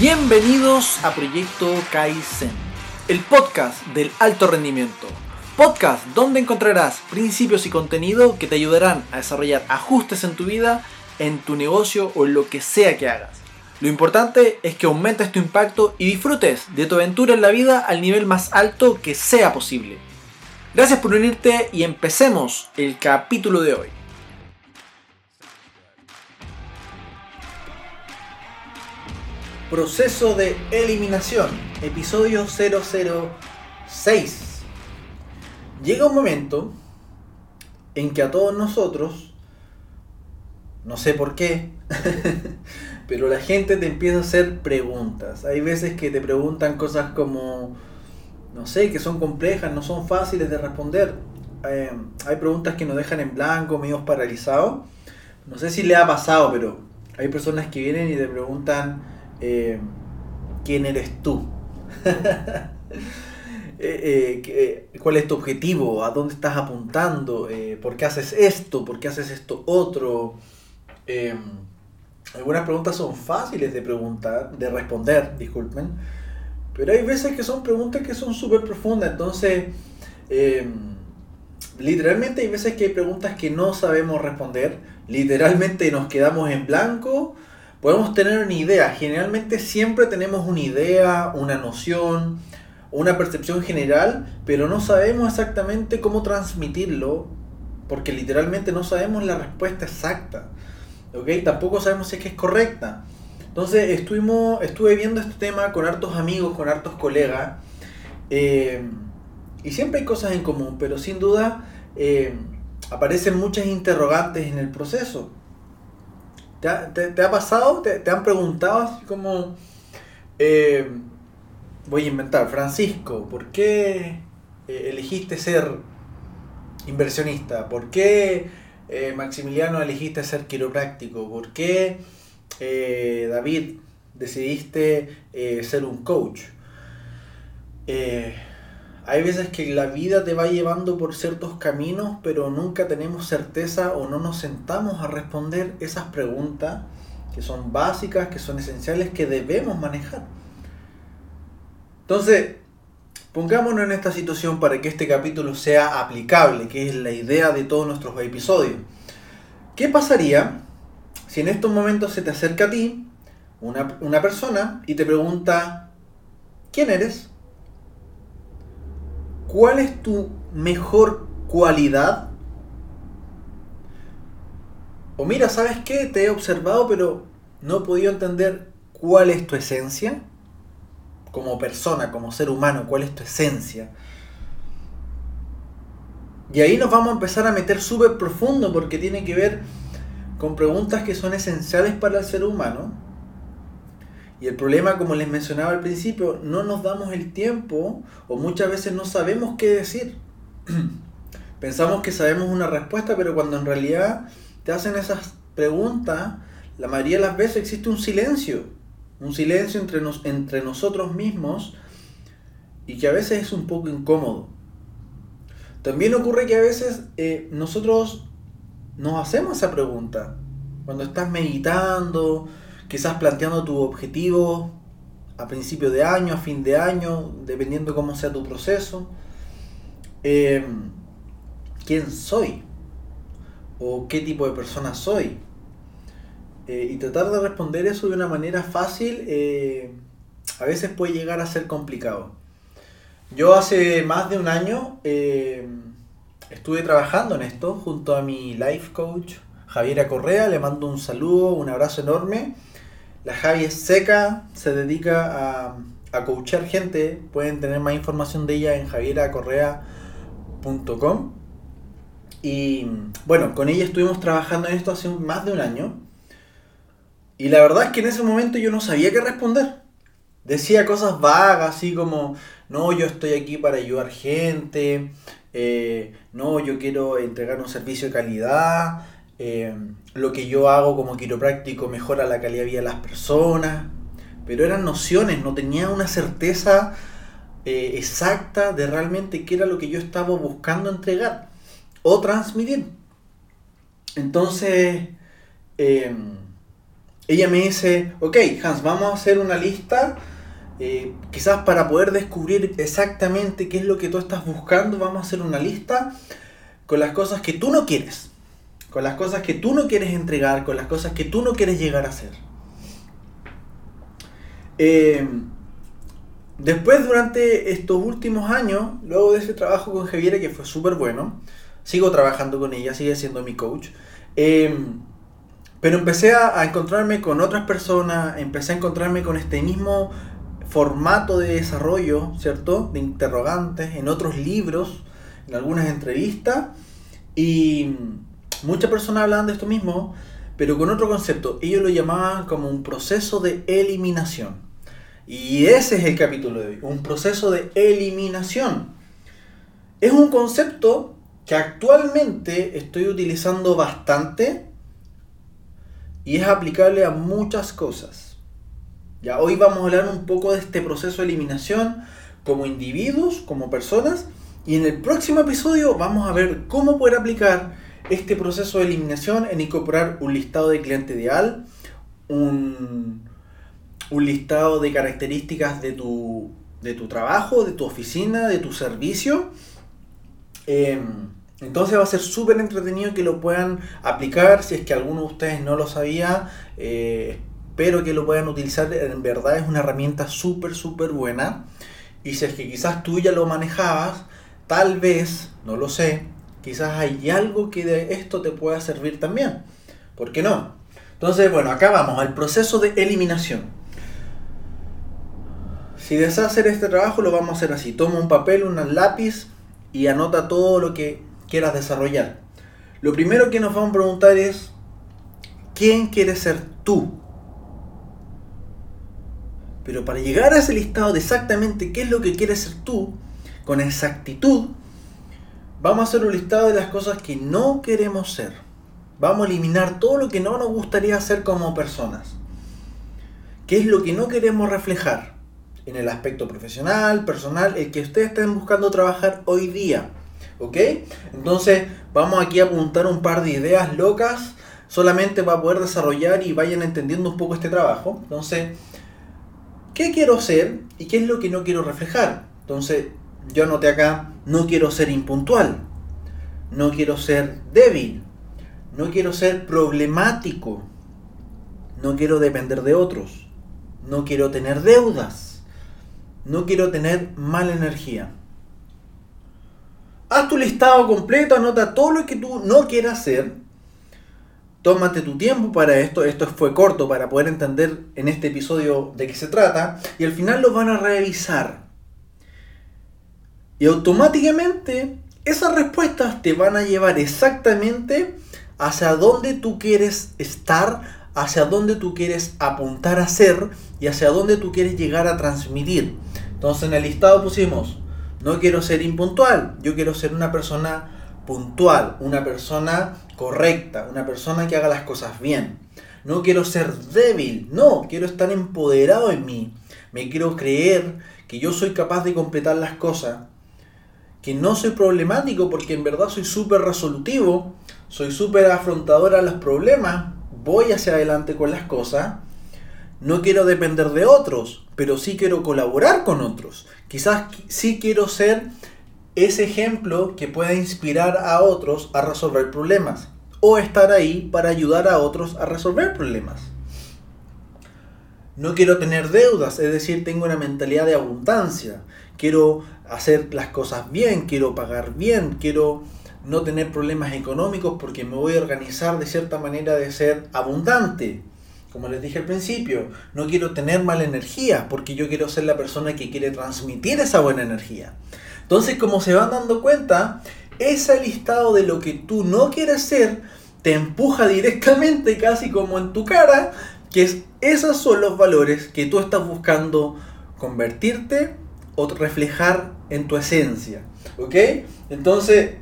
Bienvenidos a Proyecto Kaizen, el podcast del alto rendimiento. Podcast donde encontrarás principios y contenido que te ayudarán a desarrollar ajustes en tu vida, en tu negocio o en lo que sea que hagas. Lo importante es que aumentes tu impacto y disfrutes de tu aventura en la vida al nivel más alto que sea posible. Gracias por unirte y empecemos el capítulo de hoy. Proceso de eliminación, episodio 006. Llega un momento en que a todos nosotros, no sé por qué, pero la gente te empieza a hacer preguntas. Hay veces que te preguntan cosas como, no sé, que son complejas, no son fáciles de responder. Eh, hay preguntas que nos dejan en blanco, medio paralizados. No sé si le ha pasado, pero hay personas que vienen y te preguntan eh, quién eres tú. Eh, eh, ¿Cuál es tu objetivo? ¿A dónde estás apuntando? ¿Por qué haces esto? ¿Por qué haces esto otro? algunas preguntas son fáciles de preguntar, de responder, disculpen. Pero hay veces que son preguntas que son súper profundas. Entonces, literalmente hay veces que hay preguntas que no sabemos responder. Literalmente nos quedamos en blanco podemos tener una idea. Generalmente siempre tenemos una idea, una noción, una percepción general, pero no sabemos exactamente cómo transmitirlo, porque literalmente no sabemos la respuesta exacta. ¿ok? Tampoco sabemos si es que es correcta. Entonces estuvimos, estuve viendo este tema con hartos amigos, con hartos colegas, eh, y siempre hay cosas en común, pero sin duda eh, aparecen muchas interrogantes en el proceso. ¿Te ha, pasado? ¿Te, han preguntado así como... Eh, voy a inventar, Francisco, ¿por qué eh, elegiste ser inversionista? ¿Por qué eh, Maximiliano elegiste ser quiropráctico? ¿Por qué David decidiste ser un coach? Hay veces que la vida te va llevando por ciertos caminos, pero nunca tenemos certeza o no nos sentamos a responder esas preguntas que son básicas, que son esenciales, que debemos manejar. Entonces, pongámonos en esta situación para que este capítulo sea aplicable, que es la idea de todos nuestros episodios. ¿Qué pasaría si en estos momentos se te acerca a ti una, una persona y te pregunta, ¿quién eres? ¿Cuál es tu mejor cualidad? O mira, ¿sabes qué? Te he observado, pero no he podido entender cuál es tu esencia. Como persona, como ser humano, cuál es tu esencia. Y ahí nos vamos a empezar a meter súper profundo porque tiene que ver con preguntas que son esenciales para el ser humano y el problema, como les mencionaba al principio, no nos damos el tiempo o muchas veces no sabemos qué decir. Pensamos que sabemos una respuesta, pero cuando en realidad te hacen esas preguntas, la mayoría de las veces existe un silencio. Un silencio entre, nos, entre nosotros mismos y que a veces es un poco incómodo. También ocurre que a veces eh, nosotros nos hacemos esa pregunta. Cuando estás meditando, quizás planteando tu objetivo a principio de año, a fin de año, dependiendo cómo sea tu proceso. Eh, ¿Quién soy? ¿O qué tipo de persona soy? Eh, y tratar de responder eso de una manera fácil eh, a veces puede llegar a ser complicado. Yo hace más de un año estuve trabajando en esto junto a mi life coach Javiera Correa, le mando un saludo, un abrazo enorme la Javi es seca, se dedica a, a coachar gente. Pueden tener más información de ella en javieracorrea.com. Y bueno, con ella estuvimos trabajando en esto hace más de un año. Y la verdad es que en ese momento yo no sabía qué responder. Decía cosas vagas, así como, no, yo estoy aquí para ayudar gente, eh, no, yo quiero entregar un servicio de calidad, eh, lo que yo hago como quiropráctico mejora la calidad de vida de las personas, pero eran nociones, no tenía una certeza eh, exacta de realmente qué era lo que yo estaba buscando entregar o transmitir. Entonces, em, ella me dice, ok, Hans, vamos a hacer una lista, eh, quizás para poder descubrir exactamente qué es lo que tú estás buscando, vamos a hacer una lista con las cosas que tú no quieres, con las cosas que tú no quieres entregar, con las cosas que tú no quieres llegar a hacer. Eh, después, durante estos últimos años, luego de ese trabajo con Javiera, que fue súper bueno, sigo trabajando con ella, sigue siendo mi coach. Eh, pero empecé a, encontrarme con otras personas, empecé a encontrarme con este mismo formato de desarrollo, ¿cierto? De interrogantes, en otros libros, en algunas entrevistas, y muchas personas hablaban de esto mismo, pero con otro concepto. Ellos lo llamaban como un proceso de eliminación. Y ese es el capítulo de hoy, un proceso de eliminación. Es un concepto que actualmente estoy utilizando bastante y es aplicable a muchas cosas. Ya hoy vamos a hablar un poco de este proceso de eliminación como individuos, como personas, y en el próximo episodio vamos a ver cómo poder aplicar este proceso de eliminación en incorporar un listado de cliente ideal, un, un listado de características de tu, de tu trabajo, de tu oficina, de tu servicio. Em, entonces va a ser súper entretenido que lo puedan aplicar. Si es que alguno de ustedes no lo sabía, eh, espero que lo puedan utilizar. En verdad es una herramienta súper, súper buena. Y si es que quizás tú ya lo manejabas, tal vez, no lo sé, quizás hay algo que de esto te pueda servir también. ¿Por qué no? Entonces, bueno, acá vamos al proceso de eliminación. Si deseas hacer este trabajo, lo vamos a hacer así. Toma un papel, un lápiz y anota todo lo que quieras desarrollar. Lo primero que nos vamos a preguntar es, ¿quién quieres ser tú? Pero para llegar a ese listado de exactamente qué es lo que quieres ser tú, con exactitud, vamos a hacer un listado de las cosas que no queremos ser. Vamos a eliminar todo lo que no nos gustaría hacer como personas. ¿Qué es lo que no queremos reflejar? En el aspecto profesional, personal, el que ustedes estén buscando trabajar hoy día. ¿Ok? Entonces vamos aquí a apuntar un par de ideas locas solamente para poder desarrollar y vayan entendiendo un poco este trabajo. Entonces, ¿qué quiero ser y qué es lo que no quiero reflejar? Entonces, yo anoté acá, no quiero ser impuntual, no quiero ser débil, no quiero ser problemático, no quiero depender de otros, no quiero tener deudas, no quiero tener mala energía. Haz tu listado completo, anota todo lo que tú no quieras hacer. Tómate tu tiempo para esto. Esto fue corto para poder entender en este episodio de qué se trata. Y al final lo van a revisar. Y automáticamente esas respuestas te van a llevar exactamente hacia dónde tú quieres estar, hacia dónde tú quieres apuntar a ser y hacia dónde tú quieres llegar a transmitir. Entonces en el listado pusimos no quiero ser impuntual, yo quiero ser una persona puntual, una persona correcta, una persona que haga las cosas bien. No quiero ser débil, no, quiero estar empoderado en mí. Me quiero creer que yo soy capaz de completar las cosas, que no soy problemático porque en verdad soy súper resolutivo, soy súper afrontador a los problemas, voy hacia adelante con las cosas. No quiero depender de otros, pero sí quiero colaborar con otros. Quizás sí quiero ser ese ejemplo que pueda inspirar a otros a resolver problemas o estar ahí para ayudar a otros a resolver problemas. No quiero tener deudas, es decir, tengo una mentalidad de abundancia. Quiero hacer las cosas bien, quiero pagar bien, quiero no tener problemas económicos porque me voy a organizar de cierta manera de ser abundante. Como les dije al principio, no quiero tener mala energía porque yo quiero ser la persona que quiere transmitir esa buena energía. Entonces, como se van dando cuenta, ese listado de lo que tú no quieres ser te empuja directamente, casi como en tu cara, que es, esos son los valores que tú estás buscando convertirte o reflejar en tu esencia. ¿Ok? Entonces,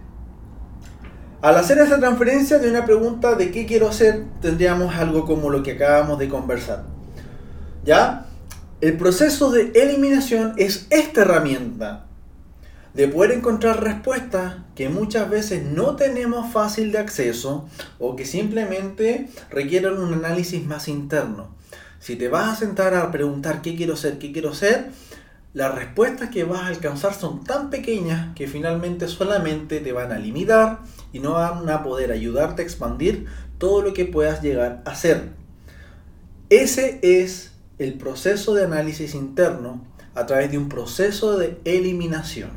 al hacer esa transferencia de una pregunta de qué quiero hacer, tendríamos algo como lo que acabamos de conversar. ¿Ya? El proceso de eliminación es esta herramienta, de poder encontrar respuestas que muchas veces no tenemos fácil de acceso o que simplemente requieren un análisis más interno. Si te vas a sentar a preguntar qué quiero ser, qué quiero ser, las respuestas que vas a alcanzar son tan pequeñas que finalmente solamente te van a limitar y no van a poder ayudarte a expandir todo lo que puedas llegar a ser. Ese es el proceso de análisis interno a través de un proceso de eliminación.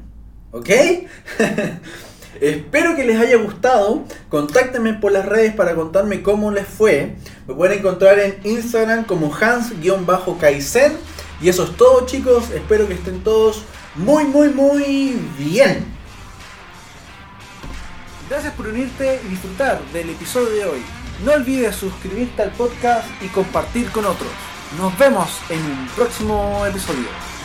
¿Ok? Espero que les haya gustado. Contáctenme por las redes para contarme cómo les fue. Me pueden encontrar en Instagram como Hans-Kaizen. Y eso es todo chicos. Espero que estén todos muy, muy, muy bien. Gracias por unirte y disfrutar del episodio de hoy. No olvides suscribirte al podcast y compartir con otros. Nos vemos en un próximo episodio.